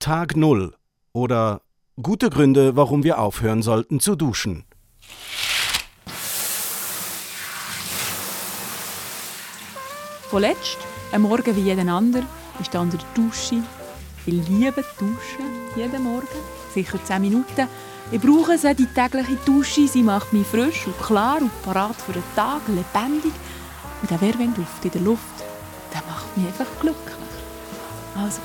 Tag Null oder gute Gründe, warum wir aufhören sollten zu duschen. Vorletzt, am Morgen wie jeden anderen, ist unter der Dusche. Ich liebe Duschen, jeden Morgen, sicher 10 Minuten. Ich brauche sie, die tägliche Dusche. Sie macht mich frisch und klar und parat für den Tag, lebendig. Und der Wärmeduft in der Luft, der macht mich einfach glücklich. Also,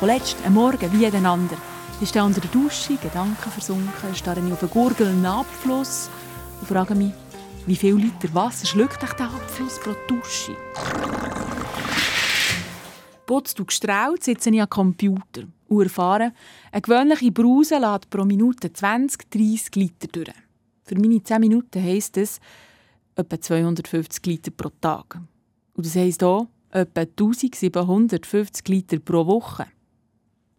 vorletzt, am Morgen wie jeden anderen, ich stehe unter der Dusche, Gedanken versunken, starre auf einen gurgelnden Abfluss und frage mich, wie viel Liter Wasser schluckt der Abfluss pro Dusche? Putzt und gestrahlt sitze ich am Computer und erfahre, eine gewöhnliche Brause lädt pro Minute 20, 30 Liter durch. Für meine 10 Minuten heisst das etwa 250 Liter pro Tag. Und das heisst auch etwa 1750 Liter pro Woche.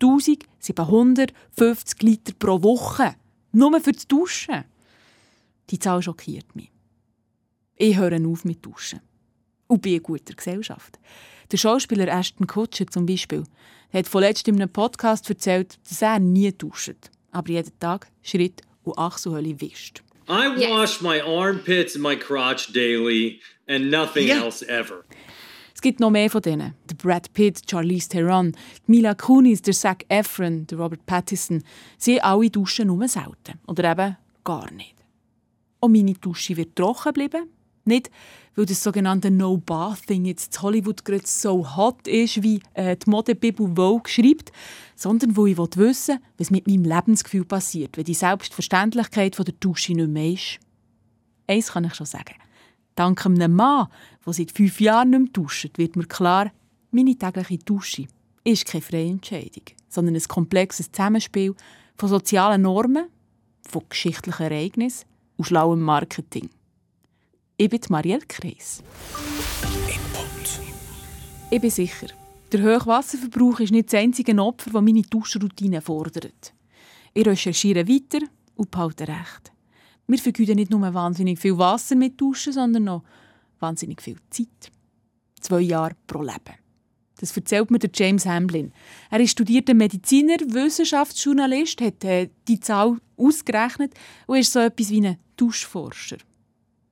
1750 Liter pro Woche. Nur für das Duschen. Die Zahl schockiert mich. Ich höre auf mit Duschen. Und bin in guter Gesellschaft. Der Schauspieler Ashton Kutcher zum Beispiel hat vorletzt in einem Podcast erzählt, dass er nie duscht, aber jeden Tag Schritt und Achselhöhle wischt. I wash my armpits and my crotch daily and nothing Ja. else ever. Es gibt noch mehr von denen. Der Brad Pitt, Charlize Theron, Mila Kunis, der Zac Efron, der Robert Pattinson. Sie alle duschen nur selten. Oder eben gar nicht. Und meine Dusche wird trocken bleiben. Nicht, weil das sogenannte No-Bathing jetzt in Hollywood gerade so hot ist, wie äh, die Modebibel Vogue schreibt, sondern weil ich wissen was mit meinem Lebensgefühl passiert, wenn die Selbstverständlichkeit von der Dusche nicht mehr ist. Eins kann ich schon sagen. Dank einem Mann, der seit fünf Jahren nicht mehr duscht, wird mir klar, meine tägliche Dusche ist keine freie Entscheidung, sondern ein komplexes Zusammenspiel von sozialen Normen, von geschichtlichen Ereignissen und schlauem Marketing. Ich bin Marielle Kreis. Ich bin sicher, der hohe Wasserverbrauch ist nicht das einzige Opfer, das meine Duschroutine fordert. Ich recherchiere weiter und behalte recht. Wir vergeuden nicht nur wahnsinnig viel Wasser mit Duschen, sondern noch wahnsinnig viel Zeit. Zwei Jahre pro Leben. Das erzählt mir der James Hamlin. Er ist studierter Mediziner, Wissenschaftsjournalist, hat äh, die Zahl ausgerechnet und ist so etwas wie ein Duschforscher.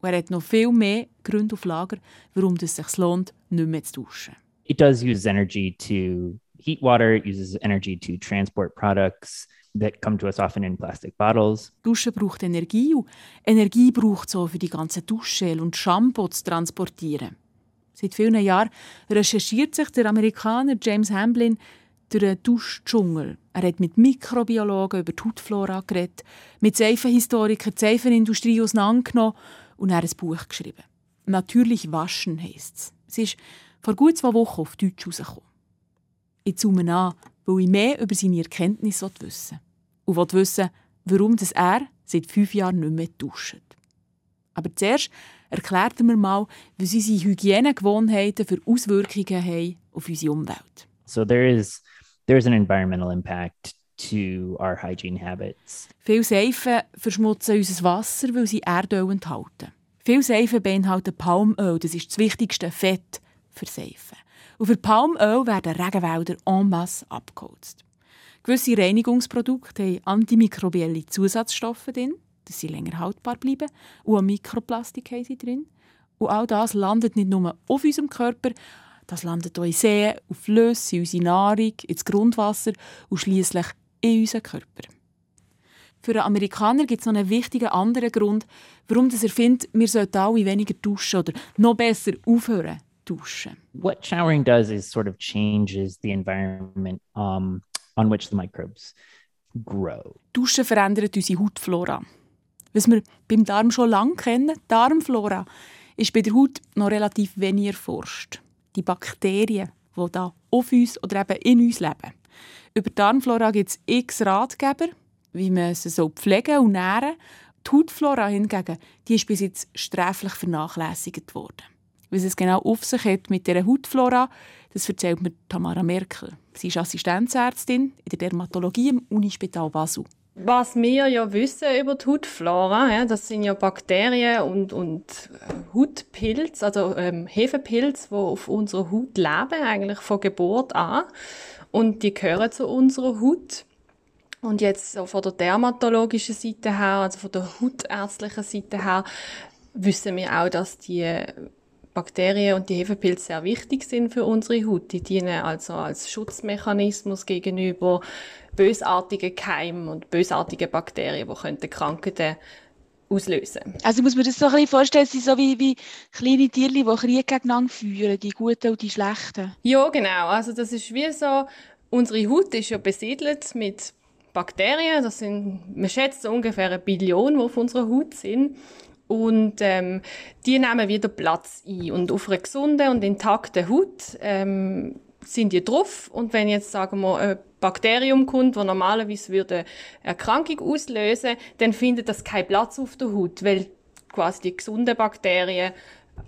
Und er hat noch viel mehr Gründe auf Lager, warum es sich lohnt, nicht mehr zu duschen. it does use energy to heat water. It uses energy to transport products that come to us often in plastic bottles. Duschen braucht Energie Energie braucht so für die ganze Duschgel und Shampoo zu transportieren. Seit vielen Jahren recherchiert sich der Amerikaner James Hamlin durch den Duschdschungel. Er hat mit Mikrobiologen über die Hautflora geredet, mit Seifenhistorikern die Seifenindustrie auseinandergenommen und er ein Buch geschrieben. «Natürlich waschen» heisst es. Es ist vor gut zwei Wochen auf Deutsch herausgekommen. Ich zoome an, weil ich mehr über seine Erkenntnisse wissen will. Und will wissen, warum das er seit fünf Jahren nicht mehr duscht. Aber zuerst erklärt er mir mal, was unsere Hygienegewohnheiten für Auswirkungen haben auf unsere Umwelt. So there is there's an environmental impact to our hygiene habits. Viele Seifen verschmutzen unser Wasser, weil sie Erdöl enthalten. Viele Seifen beinhalten Palmöl, das ist das wichtigste Fett für Seifen. Und für Palmöl werden Regenwälder en masse abgeholzt. Gewisse Reinigungsprodukte haben antimikrobielle Zusatzstoffe drin, dass sie länger haltbar bleiben, und Mikroplastik haben sie drin. Und all das landet nicht nur auf unserem Körper, das landet auch in Seen, auf Flüsse, in unsere Nahrung, ins Grundwasser und schließlich in unseren Körper. Für einen Amerikaner gibt es noch einen wichtigen anderen Grund, warum er findet, wir sollten alle weniger duschen oder noch besser aufhören duschen. What showering does is sort of changes the environment um, on which the microbes grow. Duschen verändert unsere Hautflora. Was wir beim Darm schon lange kennen, die Darmflora, ist bei der Haut noch relativ wenig erforscht. Die Bakterien, die da auf uns oder eben in uns leben. Über die Darmflora gibt es x Ratgeber, wie man sie so pflegen und nähren. Die Hautflora hingegen, die ist bis jetzt sträflich vernachlässigt worden. Was es genau auf sich hat mit dieser Hautflora, das erzählt mir Tamara Merkel. Sie ist Assistenzärztin in der Dermatologie im Unispital Basel. Was wir ja wissen über die Hautflora, ja, das sind ja Bakterien und, und äh, Hautpilze, also ähm, Hefepilze, die auf unserer Haut leben, eigentlich von Geburt an. Und die gehören zu unserer Haut. Und jetzt so von der dermatologischen Seite her, also von der hautärztlichen Seite her, wissen wir auch, dass die Bakterien und die Hefepilze sehr wichtig sind für unsere Haut. Die dienen also als Schutzmechanismus gegenüber bösartigen Keimen und bösartigen Bakterien, die Krankheiten auslösen. Also muss man das so ein bisschen vorstellen, sind so wie, wie kleine Tiere, die Krieg gegeneinander führen, die guten und die schlechten. Ja, genau. Also das ist wie so, unsere Haut ist ja besiedelt mit Bakterien, das sind, man schätzt ungefähr eine Billion, die auf unserer Haut sind. Und ähm, die nehmen wieder Platz ein. Und auf einer gesunden und intakten Haut ähm, sind die drauf. Und wenn jetzt, sagen wir, ein Bakterium kommt, das normalerweise würde eine Erkrankung auslösen, dann findet das keinen Platz auf der Haut, weil quasi die gesunden Bakterien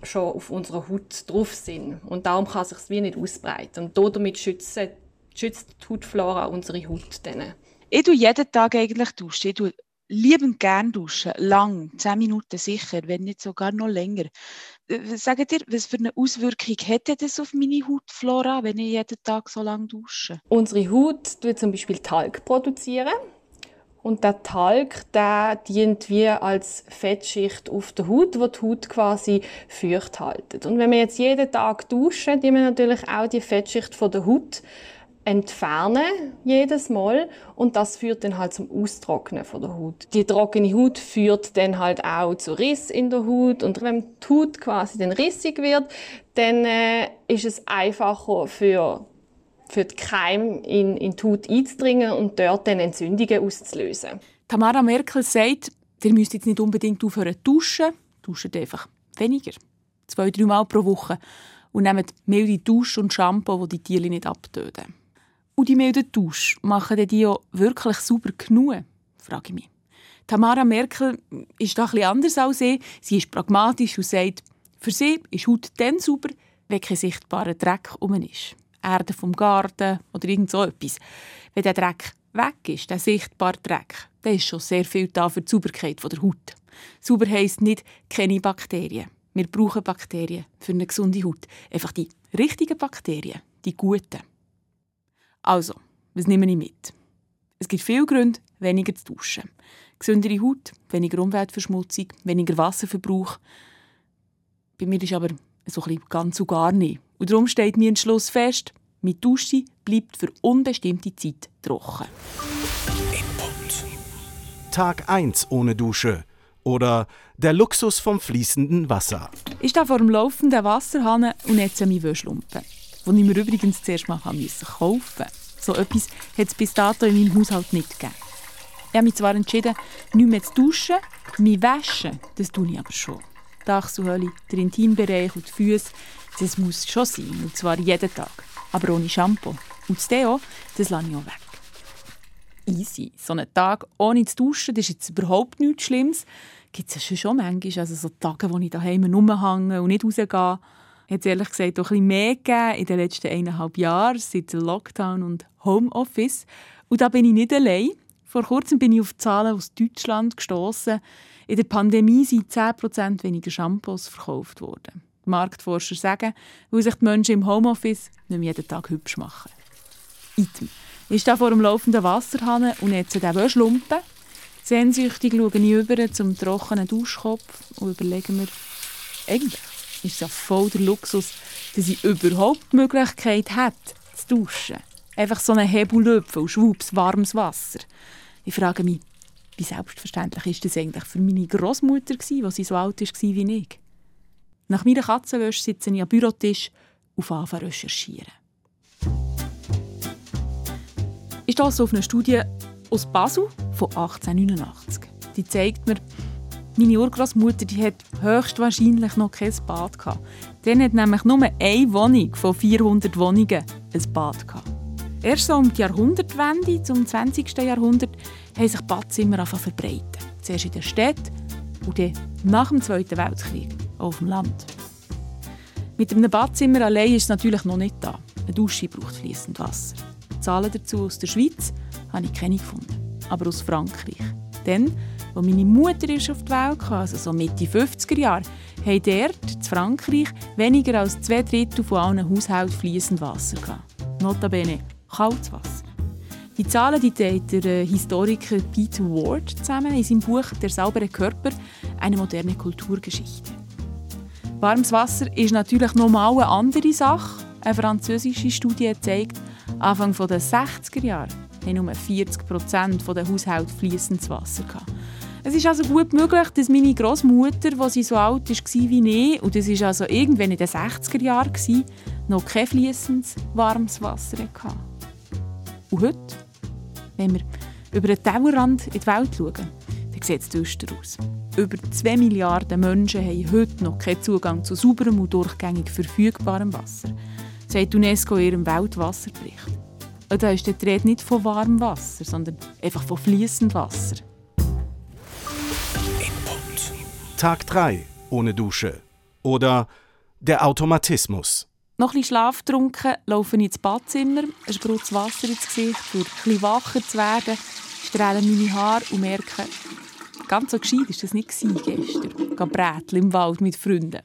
schon auf unserer Haut drauf sind. Und darum kann sich wie nicht ausbreiten. Und damit schützen, schützt die Hautflora unsere Haut dann. Ich tue jeden Tag eigentlich duschen. Ich tue liebend gern duschen. Lang, zehn Minuten sicher, wenn nicht sogar noch länger. Sagt ihr, was für eine Auswirkung hätte das auf meine Hautflora, wenn ich jeden Tag so lange dusche? Unsere Haut tut zum Beispiel Talg produzieren. Und der Talg, der dient wie als Fettschicht auf der Haut, wo die Haut quasi feucht haltet. Und wenn wir jetzt jeden Tag duschen, die wir natürlich auch die Fettschicht von der Haut entfernen jedes Mal und das führt dann halt zum Austrocknen von der Haut. Die trockene Haut führt dann halt auch zu Riss in der Haut und wenn die Haut quasi dann rissig wird, dann äh, ist es einfacher für für die Keime in, in die Haut einzudringen und dort dann Entzündungen auszulösen. Tamara Merkel sagt, ihr müsst jetzt nicht unbedingt aufhören zu duschen, duscht einfach weniger. Zwei, drei Mal pro Woche. Und nehmt milde Dusch und Shampoo, die die Tiere nicht abtöten. Und die milden Dusch, machen die auch wirklich sauber genug? frage ich mich. Tamara Merkel ist da etwas anders als ich. Sie ist pragmatisch und sagt, für sie ist Haut dann sauber, wenn kein sichtbarer Dreck um ist. Erde vom Garten oder irgend so etwas. Wenn der Dreck weg ist, der sichtbare Dreck, dann ist schon sehr viel da für die Sauberkeit der Haut. Sauber heisst nicht keine Bakterien. Wir brauchen Bakterien für eine gesunde Haut. Einfach die richtigen Bakterien, die guten. Also, was nehme ich mit? Es gibt viele Gründe, weniger zu duschen. Gesündere Haut, weniger Umweltverschmutzung, weniger Wasserverbrauch. Bei mir ist aber so ein ganz und gar nicht. Und darum steht mir Entschluss fest, mit Dusche bleibt für unbestimmte Zeit trocken. Input. Tag 1 ohne Dusche. Oder der Luxus vom fließenden Wasser. Ich stehe vor dem laufenden Wasserhahn und netze meine Wäschlumpen die ich mir übrigens zuerst mal kaufen musste. So etwas hat es bis dato in meinem Haushalt nicht gegeben. Ich habe mich zwar entschieden, nicht mehr zu duschen, mich waschen, das tue ich aber schon. Die Achselhöhle, der Intimbereich und die Füße, das muss schon sein, und zwar jeden Tag. Aber ohne Shampoo. Und das Deo, das lasse ich auch weg. Easy. So einen Tag ohne zu duschen, das ist jetzt überhaupt nichts Schlimmes. Gibt es ja schon manchmal, also so Tage, wo ich daheim rumhänge und nicht rausgehe es ehrlich gesagt auch ein mehr gegeben in den letzten eineinhalb Jahren, seit Lockdown und Homeoffice. Und da bin ich nicht allein. Vor kurzem bin ich auf Zahlen aus Deutschland gestoßen. In der Pandemie sind 10% weniger Shampoos verkauft worden. Die Marktforscher sagen, weil sich die Menschen im Homeoffice nicht mehr jeden Tag hübsch machen. Item. Ich stehe vor dem laufenden Wasserhahn und jetzt den Wäschlumpen. Sehnsüchtig schaue ich über zum trockenen Duschkopf und überlege mir, eigentlich ist es ja voll der Luxus, dass ich überhaupt die Möglichkeit habe, zu duschen. Einfach so einen Hebellöpfen und schwupps, warmes Wasser. Ich frage mich, wie selbstverständlich ist das eigentlich für meine Großmutter gsi, als sie so alt war wie ich? Nach meiner Katzenwäsche sitze ich am Bürotisch und fange recherchieren. Ich stoße auf eine Studie aus Basel von 1889. Die zeigt mir, meine Urgroßmutter die hat höchstwahrscheinlich noch kein Bad. Dann hat nämlich nur eine Wohnung von 400 Wohnungen ein Bad. Erst so um die Jahrhundertwende zum 20. Jahrhundert haben sich Badzimmer verbreitet. Zuerst in der Stadt und dann nach dem Zweiten Weltkrieg auch auf dem Land. Mit einem Badzimmer allein ist es natürlich noch nicht da. Eine Dusche braucht fließend Wasser. Zahlen dazu aus der Schweiz habe ich keine gefunden, aber aus Frankreich. Dann als meine Mutter ist auf die Welt kam, also so Mitte 50er Jahre, haben dort, in Frankreich, weniger als zwei Drittel von allen Haushalten fließend Wasser gehabt. Notabene kaltes Wasser. Die Zahlen die teilt der äh, Historiker Peter Ward zusammen in seinem Buch Der saubere Körper, eine moderne Kulturgeschichte. Warmes Wasser ist natürlich nochmal eine andere Sache. Eine französische Studie zeigt, Anfang der 60er Jahre haben nur 40 Prozent der Haushalte fließendes Wasser gehabt. Es ist also gut möglich, dass meine Großmutter, die sie so alt war wie ich, und das war also irgendwann in den 60er Jahren, noch kein fließendes warmes Wasser hatte. Und heute, wenn wir über den Tellerrand in die Welt schauen, dann sieht es düster aus. Über 2 Milliarden Menschen haben heute noch keinen Zugang zu sauberem und durchgängig verfügbarem Wasser, sagt UNESCO in ihrem Weltwasserbericht. Und da ist die Rede nicht von warmem Wasser, sondern einfach von fließendem Wasser. Tag 3 ohne Dusche. Oder der Automatismus. Noch ein Schlaf getrunken, laufe ich ins Badzimmer, ein sprutzt Wasser ins Gesicht, für etwas wacher zu werden, strehle meine Haare und merke, ganz so gescheit war das nicht gestern. Gehen Brätli im Wald mit Freunden.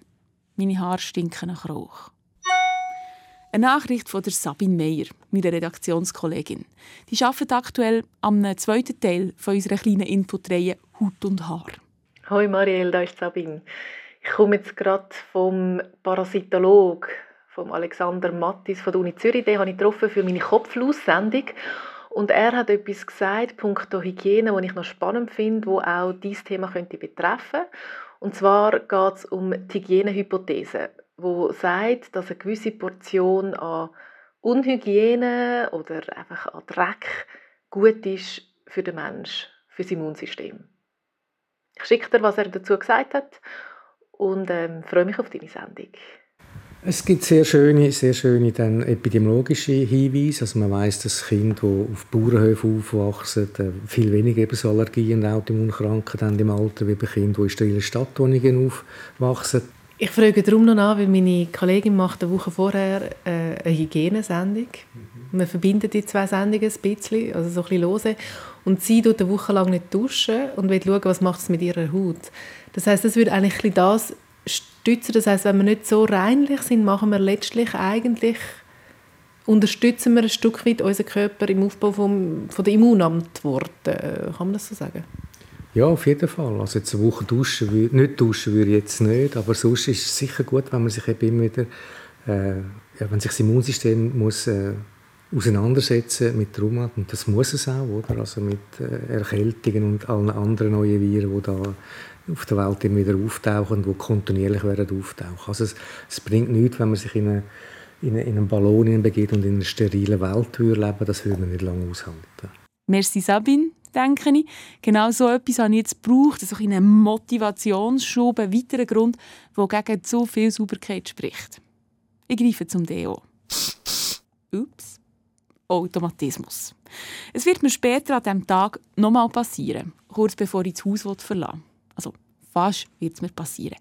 Meine Haare stinken nach Rauch. Eine Nachricht von der Sabine Meyer, meiner Redaktionskollegin. Die arbeitet aktuell am zweiten Teil unserer kleinen Inforeihe Haut und Haar. Hoi Marielle, da ist Sabine. Ich komme jetzt gerade vom Parasitolog, vom Alexander Mattis von der Uni Zürich. Den habe ich getroffen für meine Kopflaus-Sendung. Und er hat etwas gesagt, punkto Hygiene, das ich noch spannend finde, wo auch dieses Thema könnte betreffen. Und zwar geht es um die Hygienehypothese wo sagt, dass eine gewisse Portion an Unhygiene oder einfach an Dreck gut ist für den Mensch, für das Immunsystem. Ich schicke dir, was er dazu gesagt hat und ähm, freue mich auf deine Sendung. Es gibt sehr schöne, sehr schöne dann epidemiologische Hinweise. Also man weiß, dass Kinder, die auf Bauernhöfen aufwachsen, äh, viel weniger Allergien und Autoimmunkranken im Alter wie bei Kindern, die in sterilen Stadtwohnungen aufwachsen. Ich frage darum noch an, weil meine Kollegin macht eine Woche vorher äh, eine Hygienesendung. Mhm. Wir verbinden die zwei Sendungen ein bisschen, also so ein bisschen lose. Und sie tut eine Woche lang nicht duschen und will schauen, was macht es mit ihrer Haut. Das heißt, das würde eigentlich das stützen. Das heißt, wenn wir nicht so reinlich sind, machen wir letztlich eigentlich unterstützen wir ein Stück weit unseren Körper im Aufbau vom, von der Immunantwort. Kann man das so sagen? Ja, auf jeden Fall. Also jetzt eine Woche duschen, nicht duschen würde ich jetzt nicht, aber sonst ist es sicher gut, wenn man sich eben immer wieder, äh, ja, wenn sich das Immunsystem muss äh, auseinandersetzen mit Trauma und das muss es auch, oder? Also mit äh, Erkältungen und allen anderen neuen Viren, die da auf der Welt immer wieder auftauchen, die kontinuierlich werden auftauchen. Also es, es bringt nichts, wenn man sich in, eine, in, in einen Ballon begeht und in einer sterilen Welt leben das würde man nicht lange aushalten. Merci Sabine denke ich. Genau so etwas habe ich jetzt gebraucht, so einen Motivationsschub, ein weiterer Grund, der gegen zu viel Sauberkeit spricht. Ich greife zum Deo. Ups. Automatismus. Es wird mir später an diesem Tag nochmal passieren, kurz bevor ich das Haus verlassen Also fast wird es mir passieren.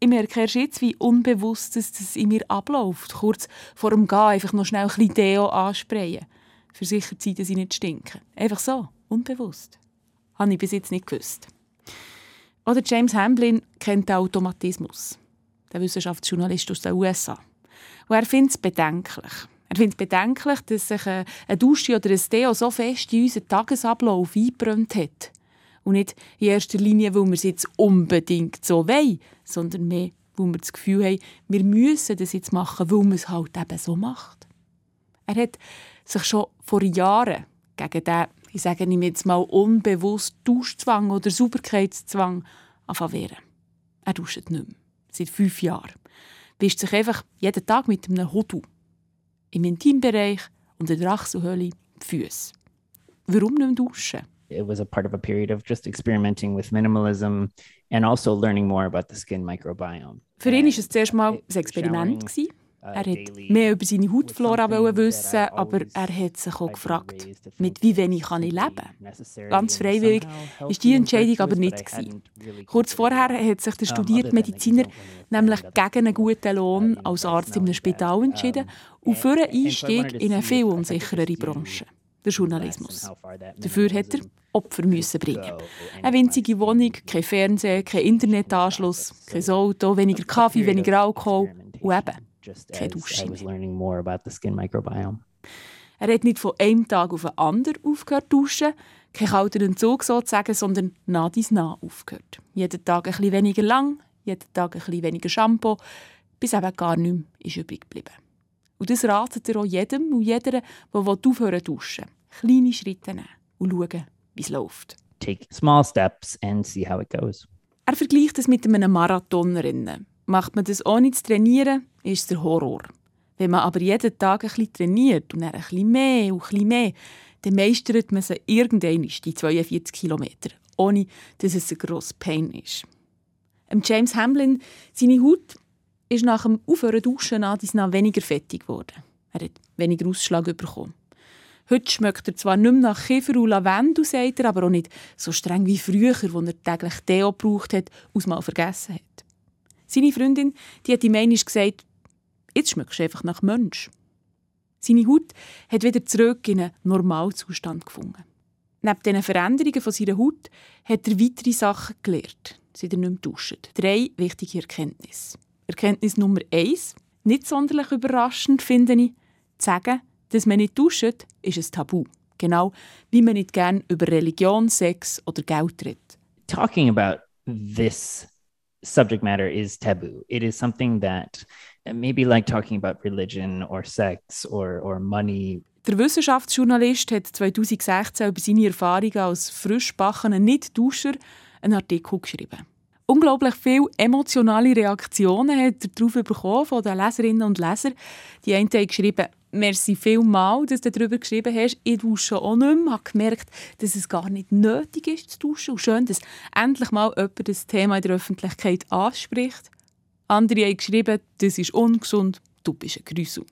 Ich merke erst jetzt, wie unbewusst es in mir abläuft. Kurz vor dem Gehen einfach noch schnell ein bisschen Deo ansprayen. Für sicher Zeit, dass ich nicht stinke. Einfach so. Unbewusst. Habe ich bis jetzt nicht gewusst. Oder James Hamblin kennt den Automatismus. Der Wissenschaftsjournalist aus den USA. Und er findet es bedenklich. Er findet es bedenklich, dass sich eine Dusche oder ein Deo so fest in unseren Tagesablauf eingebrannt hat. Und nicht in erster Linie, weil wir es jetzt unbedingt so wollen, sondern mehr, weil wir das Gefühl haben, wir müssen das jetzt machen, weil man es halt eben so macht. Er hat sich schon vor Jahren gegen den ich sage ihm jetzt mal unbewusst Duschzwang oder Sauberkeitszwang wehren. Er duscht nicht mehr. Seit fünf Jahren. Wischt sich einfach jeden Tag mit einem Hodu. Im Intimbereich und in der Achselhöhle die Füße. Warum nicht duschen? It was a part of a period of just experimenting with minimalism and also learning more about the skin microbiome. Für ihn war es zuerst mal ein Experiment. Gewesen. Er wollte mehr über seine Hautflora wissen, aber er hat sich auch gefragt, mit wie wenig kann ich leben? Ganz freiwillig war diese Entscheidung aber nicht. Kurz vorher hat sich der studierte Mediziner nämlich gegen einen guten Lohn als Arzt in einem Spital entschieden und für einen Einstieg in eine viel unsichere Branche. der Journalismus. Dafür hat er Opfer müssen bringen. Eine winzige Wohnung, kein Fernsehen, kein Internetanschluss, kein Auto, weniger Kaffee, weniger Alkohol und eben keine Dusche Er hat nicht von einem Tag auf den anderen aufgehört zu duschen, kein kalter Entzug sozusagen, sondern nah dies nah aufgehört. Jeden Tag ein bisschen weniger lang, jeden Tag ein bisschen weniger Shampoo, bis eben gar nichts ist übrig geblieben. Und das ratet er auch jedem und jeder, der aufhören zu duschen. Kleine Schritte nehmen und schauen, wie es läuft. Take small steps and see how it goes. Er vergleicht es mit einem Marathonerinnen. Macht man das ohne zu trainieren, ist es der Horror. Wenn man aber jeden Tag ein bisschen trainiert und dann ein bisschen mehr und ein bisschen mehr, dann meistert man sie irgendwann die 42 Kilometer, ohne dass es ein grosser Pain ist. James Hamlin, seine Haut ist nach dem Aufhören duschen an weniger fettig geworden. Er hat weniger Ausschlag bekommen. Heute schmeckt er zwar nicht mehr nach Kiefer und Lavendel, sagt er, aber auch nicht so streng wie früher, wo er täglich Deo gebraucht hat, aus mal vergessen hat. Seine Freundin die hat ihm einmal gesagt, jetzt schmeckst du einfach nach Mensch. Seine Haut hat wieder zurück in einen Normalzustand gefunden. Neben diesen Veränderungen von seiner Haut hat er weitere Sachen gelernt, seit er nicht mehr duscht. Drei wichtige Erkenntnisse. Erkenntnis Nummer eins, nicht sonderlich überraschend finde ich, zu sagen, dass man nicht duscht, ist ein Tabu. Genau wie man nicht gern über Religion, Sex oder Geld redet. Talking about this subject matter is taboo. It is something that maybe like talking about religion or sex or, or money. Der Wissenschaftsjournalist hat 2016 über seine Erfahrungen als frischbackener Nicht-Duscher einen Artikel geschrieben unglaublich viele emotionale Reaktionen hat er darauf bekommen von den Leserinnen und Lesern. Die einen haben geschrieben, merci vielmal, dass du darüber geschrieben hast. Ich dusche auch nicht mehr. Ich habe gemerkt, dass es gar nicht nötig ist zu duschen. Und schön, dass endlich mal jemand das Thema in der Öffentlichkeit anspricht. Andere haben geschrieben, das ist ungesund, du bist ein Grüssel.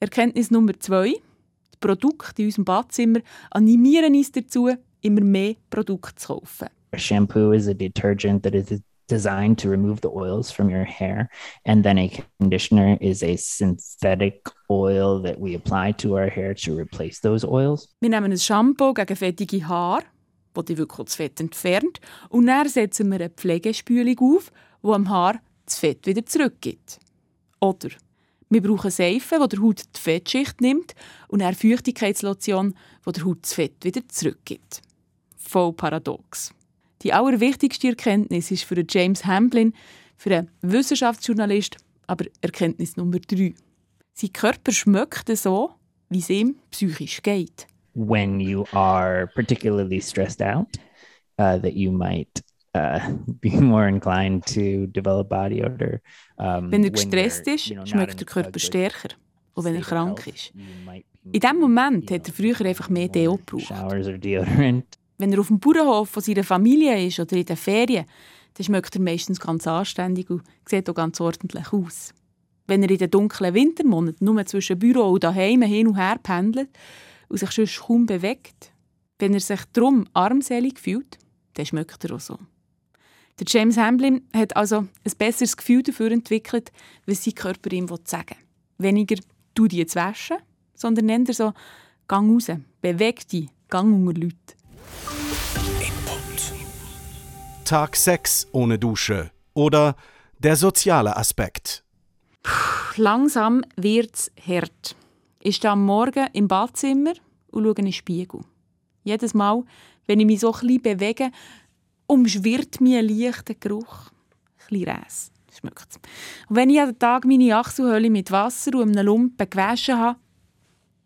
Erkenntnis Nummer zwei. Die Produkte in unserem Badzimmer animieren uns dazu, immer mehr Produkte zu kaufen. Shampoo is a detergent that is designed to remove the oils from your hair. And then a conditioner is a synthetic oil that we apply to our hair to replace those oils. Wir nehmen ein Shampoo gegen fettige Haare, das die wirklich das Fett entfernt. Und dann setzen wir eine Pflegespülung auf, die am Haar das Fett wieder zurückgibt. Oder wir brauchen Seife, die der Haut die Fettschicht nimmt und eine Feuchtigkeitslotion, die der Haut das Fett wieder zurückgibt. Voll paradox. Die allerwichtigste Erkenntnis ist für James Hamblin, für einen Wissenschaftsjournalist, aber Erkenntnis Nummer drei. Sein Körper schmeckt so, wie es ihm psychisch geht. When you are particularly stressed out, uh, that you might uh, be more inclined to develop body odor. Um, wenn er gestresst ist, you know, schmeckt der Körper stärker. Und wenn er krank ist. In diesem Moment hat er früher einfach mehr Deo gebraucht. Wenn er auf dem Bauernhof von seiner Familie ist oder in den Ferien, dann schmeckt er meistens ganz anständig und sieht auch ganz ordentlich aus. Wenn er in den dunklen Wintermonaten nur zwischen Büro und daheim hin und her pendelt und sich sonst kaum bewegt, wenn er sich darum armselig fühlt, dann schmeckt er auch so. Der James Hamblin hat also ein besseres Gefühl dafür entwickelt, was sein Körper ihm sagen will. Weniger «du dich jetzt waschen», sondern nennt er so «gang raus», «beweg dich», «gang unter Leute». Tag 6 ohne Dusche oder der soziale Aspekt. Puh, langsam wird's hart. Ich stehe am Morgen im Badzimmer und schaue in den Spiegel. Jedes Mal, wenn ich mich so bisschen bewege, umschwirrt mir ein leichter Geruch. Ein Räs. Schmeckt's. Und wenn ich an Tag meine Achselhöhle mit Wasser und einem Lumpen gewaschen habe,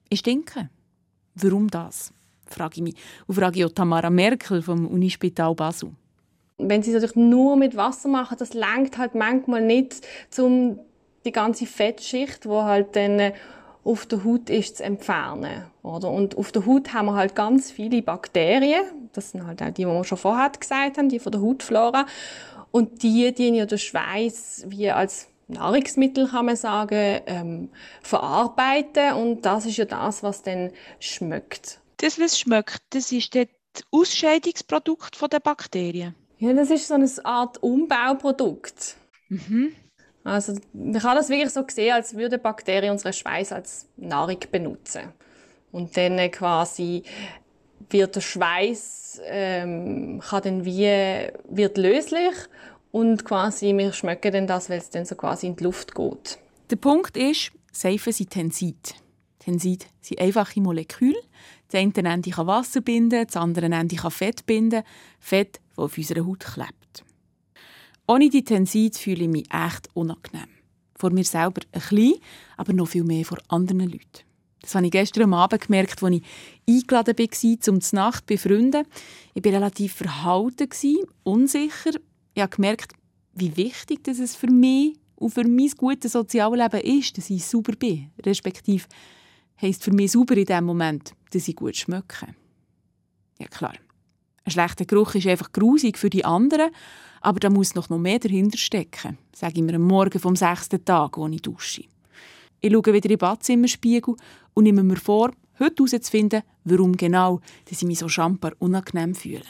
ich stinke. Warum das? frage ich mich. Und frage ich auch Tamara Merkel vom Unispital Basel wenn sie es natürlich nur mit Wasser machen, das langt halt manchmal nicht, um die ganze Fettschicht, wo halt dann äh, auf der Haut ist, zu entfernen. Oder? Und auf der Haut haben wir halt ganz viele Bakterien. Das sind halt auch die, die wir schon vorher gesagt haben, die von der Hautflora. Und die dienen ja den Schweiß wie als Nahrungsmittel, kann man sagen, ähm, verarbeiten. Und das ist ja das, was dann schmeckt. Das, was schmeckt, das ist das Ausscheidungsprodukt der Bakterien. Ja, das ist so eine Art Umbauprodukt. Mhm. Also man kann das wirklich so sehen, als würde Bakterien unseren Schweiß als Nahrung benutzen. Und dann quasi wird der Schweiß ähm, kann dann wie wird löslich und quasi wir schmecken dann das, weil es dann so quasi in die Luft geht. Der Punkt ist, Seifen sind Tensid. Tensid sind einfache Moleküle. Das eine Ende kann Wasser binden, das andere Ende kann Fett binden. Fett, das auf unserer Haut klebt. Ohne die Tensid fühle ich mich echt unangenehm. Vor mir selber ein bisschen, aber noch viel mehr vor anderen Leuten. Das habe ich gestern Abend gemerkt, als ich eingeladen war, um zu Nacht bei Freunden. Ich war relativ verhalten, unsicher. Ich habe gemerkt, wie wichtig es für mich und für mein gutes Sozialleben ist, dass ich sauber bin. Respektive heisst für mich sauber in dem Moment, dass ich gut schmecke. Ja klar, ein schlechter Geruch ist einfach grusig für die anderen, aber da muss noch mehr dahinter stecken, sage ich mir am Morgen vom sechsten Tag, wo ich dusche. Ich schaue wieder in den Badzimmerspiegel und nehme mir vor, heute herauszufinden, warum genau dass ich mich so schamper unangenehm fühle.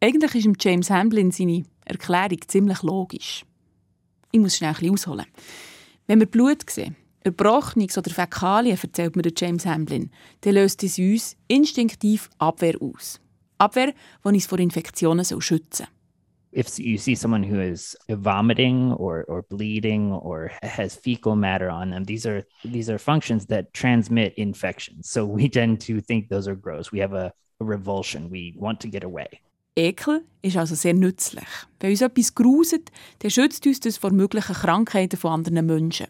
Eigentlich ist James Hamblin seine Erklärung ziemlich logisch. Ich muss schnell ein bisschen ausholen. Wenn wir Blut sehen, Erbrochenes oder Fäkalien, erzählt mir James Hamblin, dann löst es uns instinktiv Abwehr aus. Abwehr, die uns vor Infektionen schützen soll. if you see someone who is vomiting or or bleeding or has fecal matter on them these are these are functions that transmit infections so we tend to think those are gross we have a, a revulsion we want to get away Ekel ist also sehr nützlich. Wenn uns etwas gruset, dann schützt uns das vor möglichen Krankheiten von anderen Menschen.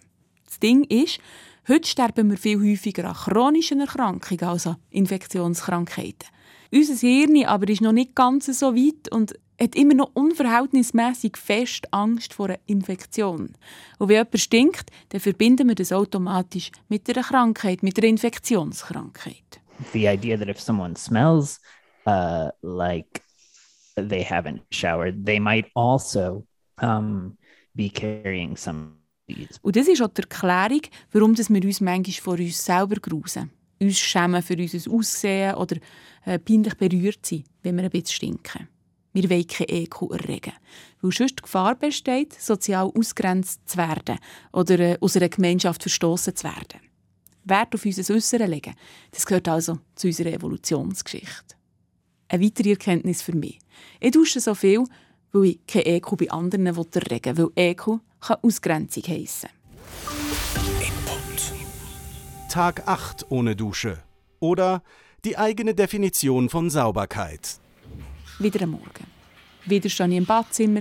Das Ding ist, heute sterben wir viel häufiger an chronischen Erkrankungen als an Infektionskrankheiten. Unser Hirn aber ist noch nicht ganz so weit und hat immer noch unverhältnismäßig fest Angst vor einer Infektion. Und wenn jemand stinkt, dann verbinden wir das automatisch mit einer Krankheit, mit einer Infektionskrankheit. The idea that if someone smells uh, like they haven't showered, they might also um, be carrying some und das ist auch die Erklärung, warum wir uns manchmal vor uns selber grusen. Uns schämen für unser Aussehen oder äh, peinlich berührt sind, wenn wir ein bisschen stinken. Wir wollen kein Ekel erregen, weil sonst die Gefahr besteht, sozial ausgrenzt zu werden oder äh, aus einer Gemeinschaft verstoßen zu werden. Wert auf unser Äußere legen, das gehört also zu unserer Evolutionsgeschichte. Eine weitere Erkenntnis für mich. Ich dusche so viel, weil ich kein Ekel bei anderen erregen will, weil Ekel kann Ausgrenzung heissen. Tag 8 ohne Dusche. Oder die eigene Definition von Sauberkeit. Wieder am Morgen. Wieder stehe ich im Badzimmer.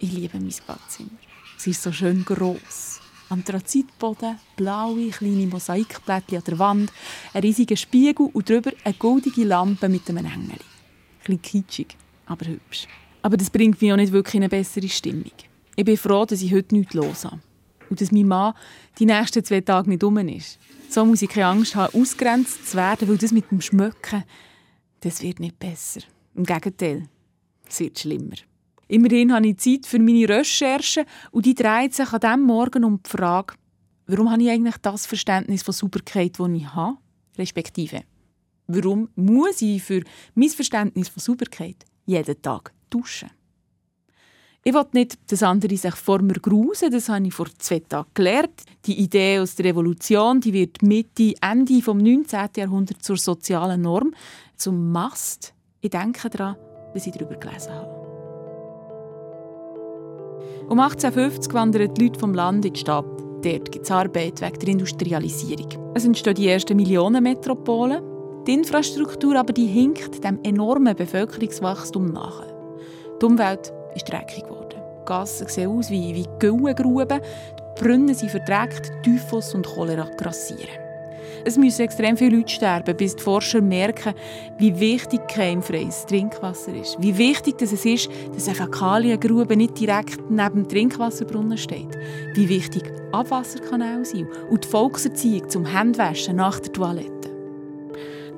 Ich liebe mein Badzimmer. Es ist so schön gross. Anthrazitboden, blaue kleine Mosaikblättchen an der Wand, ein riesiger Spiegel und darüber eine goldige Lampe mit einem Engel. Ein kitschig, aber hübsch. Aber das bringt mich auch nicht wirklich in eine bessere Stimmung. Ich bin froh, dass ich heute nichts los habe. Und dass mein Mann die nächsten zwei Tage nicht um ist. So muss ich keine Angst haben, ausgrenzt zu werden, weil das mit dem Schmöcken, das wird nicht besser. Im Gegenteil, es wird schlimmer. Immerhin habe ich Zeit für meine Recherchen und die dreht sich an diesem Morgen um die Frage, warum habe ich eigentlich das Verständnis von Sauberkeit, das ich habe? Respektive, warum muss ich für mein Verständnis von Sauberkeit jeden Tag duschen? Ich will nicht, dass andere sich vor mir grusen, das habe ich vor zwei Tagen gelernt. Die Idee aus der Revolution die wird Mitte, Ende des 19. Jahrhunderts zur sozialen Norm, zum Mast ich denke daran, was ich darüber gelesen habe. Um 1850 wandern die Leute vom Land in die Stadt. Dort gibt es Arbeit wegen der Industrialisierung. Es entstehen die ersten Millionenmetropolen. Die Infrastruktur aber die hinkt dem enormen Bevölkerungswachstum nach. Die Umwelt ist dreckig geworden. Die Gassen sehen aus wie, wie Güllengruben. Die Brunnen sind verdreckt, Typhus und Cholera grassieren. Es müssen extrem viele Leute sterben, bis die Forscher merken, wie wichtig keimfreies Trinkwasser ist. Wie wichtig dass es ist, dass eine Fäkaliengrube nicht direkt neben dem Trinkwasserbrunnen steht. Wie wichtig Abwasserkanäle sind und die Volkserziehung zum Handwaschen nach der Toilette.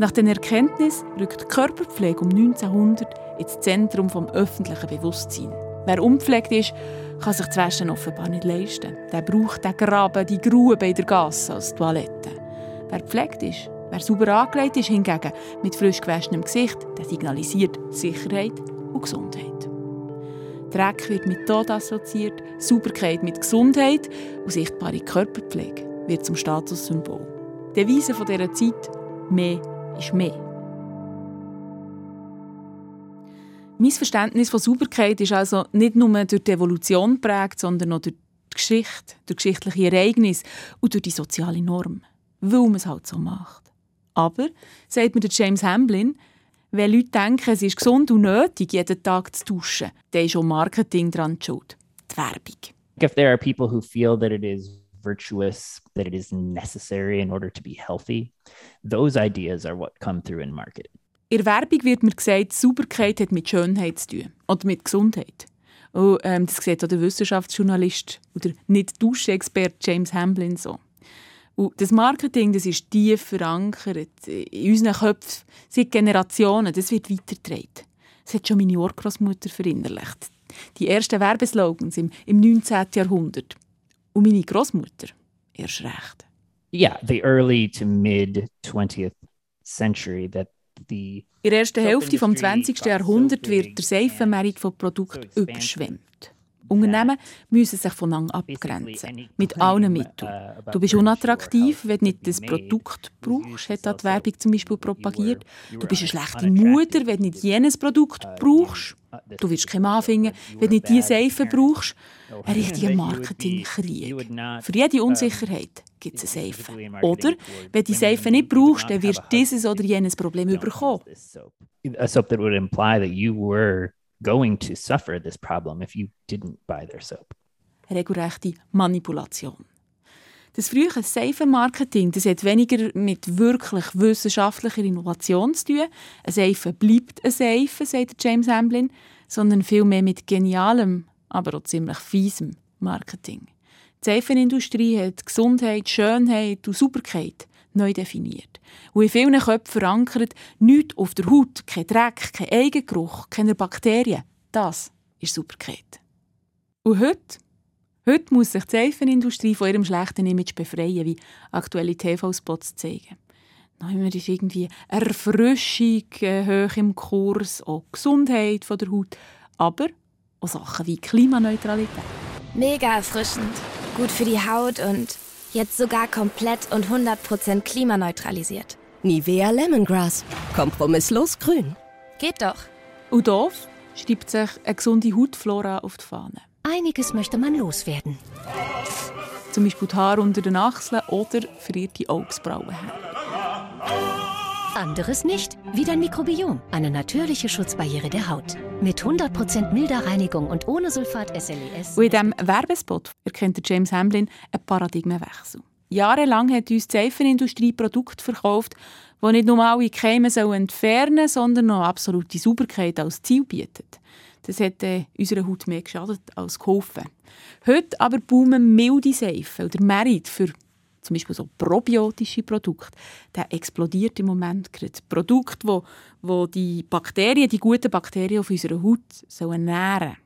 Nach den Erkenntnissen rückt die Körperpflege um 1900 ins Zentrum des öffentlichen Bewusstseins. Wer unpflegt ist, kann sich das Waschen offenbar nicht leisten. Der braucht den Graben, die Grube in der Gasse als Toilette. Wer gepflegt ist, wer sauber angelegt ist, hingegen mit frisch gewaschenem Gesicht, der signalisiert Sicherheit und Gesundheit. Dreck wird mit Tod assoziiert, Sauberkeit mit Gesundheit und sichtbare Körperpflege wird zum Statussymbol. Die Devise dieser Zeit, mehr ist mehr. Mein Verständnis von Sauberkeit ist also nicht nur durch die Evolution geprägt, sondern auch durch die Geschichte, durch geschichtliche Ereignisse und durch die soziale Norm. Weil man es halt so macht. Aber, sagt mir James Hamblin, wenn Leute denken, es ist gesund und nötig, jeden Tag zu duschen, dann ist auch Marketing dran schuld. Die Werbung. If there are people who feel that it is virtuous, that it is necessary in order to be healthy, those ideas are what come through in marketing. In Werbung wird mir gesagt, Sauberkeit hat mit Schönheit zu tun. Oder mit Gesundheit. Und, ähm, das sieht auch der Wissenschaftsjournalist oder nicht Duschexperte James Hamblin so. Und das Marketing das ist tief verankert in unseren Köpfen seit Generationen. Das wird weitergetragen. Das hat schon meine Urgroßmutter verinnerlicht. Die ersten Werbeslogans im, im 19. Jahrhundert. Und meine Großmutter erst recht. Yeah, the early to mid 20th century that in der ersten Hälfte des 20. Jahrhunderts wird der Seifenmarkt von Produkten überschwemmt. Unternehmen müssen sich voneinander abgrenzen. Mit allen Mitteln. Du bist unattraktiv, wenn du nicht das Produkt brauchst, hat die Werbung zum Beispiel propagiert. Du bist eine schlechte Mutter, wenn du nicht jenes Produkt brauchst. Du wirst keinen Mann finden, wenn du nicht diese Seife brauchst. Ein richtiger Marketingkrieg. Für jede Unsicherheit gibt es eine Seife. Oder, wenn du die Seife nicht brauchst, dann wirst du dieses oder jenes Problem bekommen. A soap that would imply that you were going to suffer this problem if you didn't buy their soap. Regelrechte Manipulation. Das frühe Seifenmarketing das hat weniger mit wirklich wissenschaftlicher Innovation zu tun. Eine Seife bleibt eine Seife, sagt James Hamblin, sondern vielmehr mit genialem, aber auch ziemlich fiesem Marketing. Die Seifenindustrie hat Gesundheit, Schönheit und Sauberkeit neu definiert. Und in vielen Köpfen verankert, nichts auf der Haut, kein Dreck, kein Eigengeruch, keine Bakterien. Das ist Superkeit. Und heute? Heute muss sich die Seifenindustrie von ihrem schlechten Image befreien, wie aktuelle TV-Spots zeigen. Neumer ist irgendwie Erfrischung äh, hoch im Kurs, auch Gesundheit von der Haut, aber auch Sachen wie Klimaneutralität. Mega erfrischend, gut für die Haut und Jetzt sogar komplett und 100% klimaneutralisiert. Nivea Lemongrass. Kompromisslos grün. Geht doch. Und doof schreibt sich eine gesunde Hautflora auf die Fahne. Einiges möchte man loswerden. Zum Beispiel die Haare unter den Achseln oder verirrte Augsbrauen. Anderes nicht, wie dein Mikrobiom, eine natürliche Schutzbarriere der Haut. Mit 100% milder Reinigung und ohne Sulfat SLES. Und in diesem Werbespot erkennt James Hamblin einen Paradigmenwechsel. Jahrelang hat uns die Seifenindustrie Produkte verkauft, die nicht nur alle Keime entfernen sondern noch absolute Sauberkeit als Ziel bieten. Das hat äh, unserer Haut mehr geschadet als geholfen. Heute aber boomen milde Seifen oder Merit für zum Beispiel so probiotische Produkte, der explodiert im Moment gerade. Produkte, wo, wo die Bakterien, die guten Bakterien auf unserer Haut sollen nähren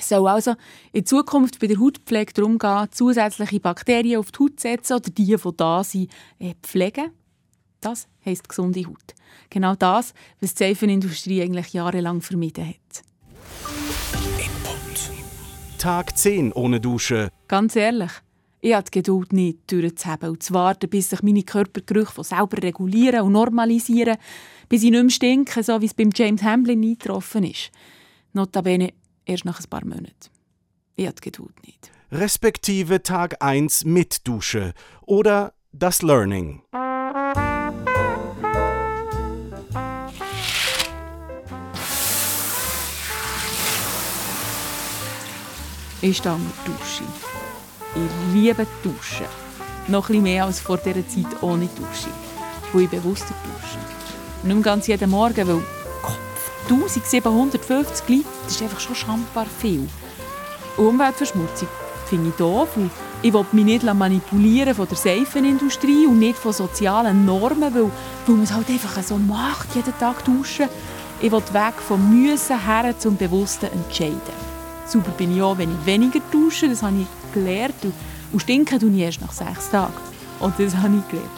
soll also in Zukunft bei der Hautpflege darum gehen, zusätzliche Bakterien auf die Haut zu setzen oder die, die da sind, äh, pflegen. Das heisst gesunde Haut. Genau das, was die Seifenindustrie eigentlich jahrelang vermieden hat. Input. Tag 10 ohne Dusche. Ganz ehrlich, ich habe die Geduld nicht, durchzuheben und zu warten, bis sich meine Körpergerüche von selber regulieren und normalisieren, bis ich nicht mehr stinke, so wie es beim James Hamlin eingetroffen ist. Notabene erst nach ein paar Monaten. Ich habe die Geduld nicht. Respektive Tag 1 mit Dusche oder das Learning. Ich stehe unter Dusche. Ich liebe Duschen. Noch etwas mehr als vor dieser Zeit ohne Dusche. Wo ich bewusster dusche. Nicht mehr ganz jeden Morgen, weil Kopf, 1750 Liter, ist einfach schon schambar viel. Umweltverschmutzung finde ich doof. Und ich will mich nicht manipulieren von der Seifenindustrie und nicht von sozialen Normen, weil, weil man es halt einfach so macht, jeden Tag duschen. Ich will weg vom Müssen her zum bewussten Entscheiden. Sauber bin ich auch, wenn ich weniger dusche, das habe ich gelernt. Und, und stinken tue ich erst nach sechs Tagen. Und das habe ich gelernt.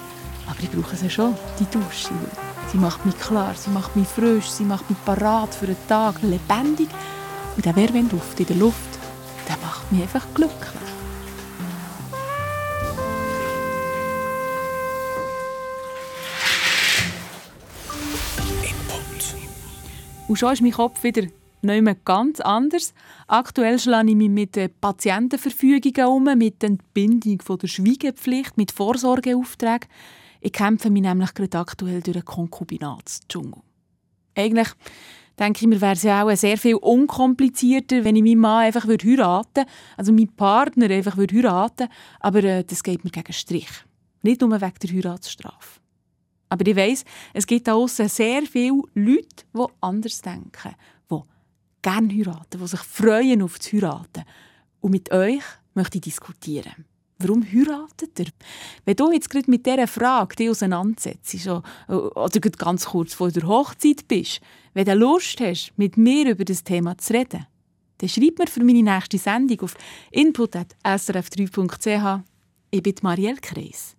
Aber ich brauche sie schon, die Dusche. Sie macht mich klar, sie macht mich frisch, sie macht mich parat für den Tag, lebendig. Und der Wärmenduft in der Luft, der macht mich einfach glücklich. Und schon ist mein Kopf wieder nicht ganz anders. Aktuell schlage ich mich mit Patientenverfügungen um, mit der Entbindung der Schweigepflicht, mit Vorsorgeaufträgen. Ich kämpfe mich nämlich gerade aktuell durch einen Konkubinatsdschungel. Eigentlich denke ich mir, wäre es ja auch sehr viel unkomplizierter, wenn ich meinen Mann einfach heiraten würde, also meinen Partner einfach heiraten würde, aber äh, das geht mir gegen Strich. Nicht nur wegen der Heiratsstrafe. Aber ich weiss, es gibt da außen sehr viele Leute, die anders denken, gerne heiraten, die sich freuen auf das Heiraten. Und mit euch möchte ich diskutieren. Warum heiratet ihr? Wenn du jetzt gerade mit dieser Frage die auseinandersetzt oder ganz kurz vor der Hochzeit bist, wenn du Lust hast, mit mir über das Thema zu reden, dann schreib mir für meine nächste Sendung auf input.srf3.ch. Ich bin Marielle Kreis.